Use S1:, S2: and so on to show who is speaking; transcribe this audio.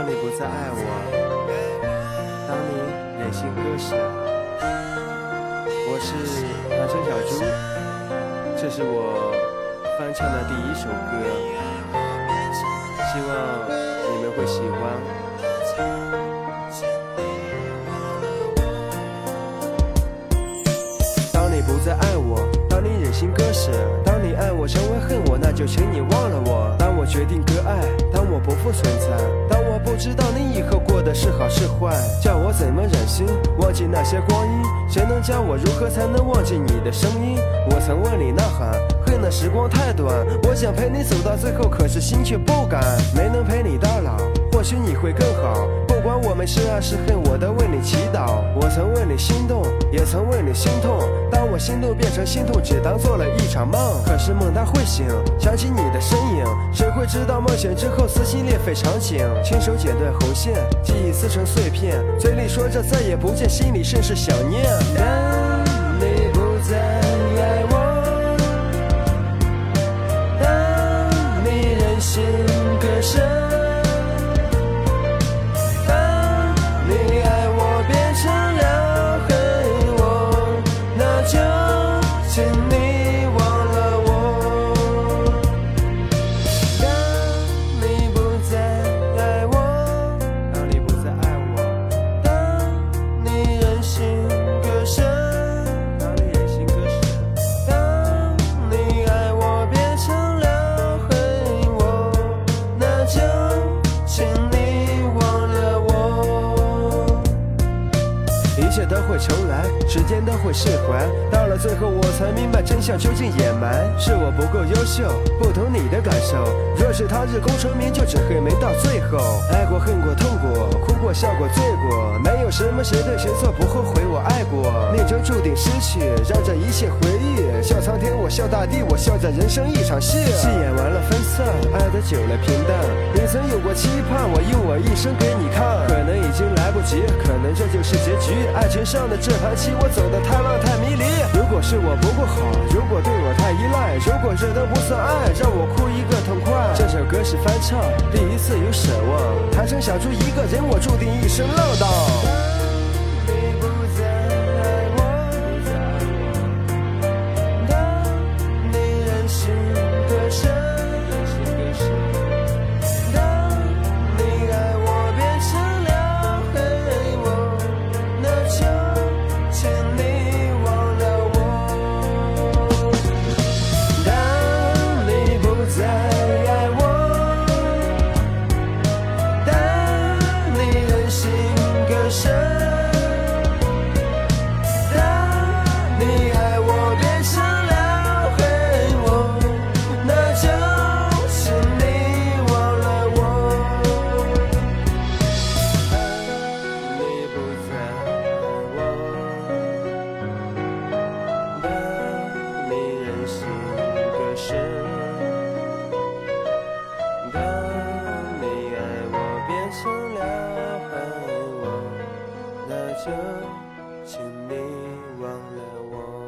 S1: 当你不再爱我，当你忍心割舍，我是唐僧小猪，这是我翻唱的第一首歌，希望你们会喜欢。当你不再爱我，当你忍心割舍，当你爱我成为恨，就请你忘了我。当我决定割爱，当我不复存在，当我不知道你以后过的是好是坏，叫我怎么忍心忘记那些光阴？谁能教我如何才能忘记你的声音？我曾为你呐喊，恨那时光太短，我想陪你走到最后，可是心却不敢，没能陪你到老，或许你会更好。不管我们是爱是恨，我都为你祈祷。我曾为你心动，也曾为你心痛。当我心动变成心痛，只当做了一场梦。可是梦它会醒，想起你的身影，谁会知道梦醒之后撕心裂肺场景？亲手剪断红线，记忆撕成碎片，嘴里说着再也不见，心里甚是想念。当你不请你一切都会重来，时间都会释怀。到了最后，我才明白真相究竟掩埋，是我不够优秀，不懂你的感受。若是他日功成名就，只会没到最后。爱过、恨过、痛过，哭过、笑过、醉过，没有什么谁对谁错，不后悔我爱过。命中注定失去，让这一切回忆。笑苍天，我笑大地，我笑这人生一场戏。戏演完了分散，爱的久了平淡。你曾有过期盼，我用我一生给你看，这就是结局。爱情上的这盘棋，我走的太乱太迷离。如果是我不够好，如果对我太依赖，如果这都不算爱，让我哭一个痛快。这首歌是翻唱，第一次有奢望，谈成小猪一个人，我注定一生浪荡。就请你忘了我。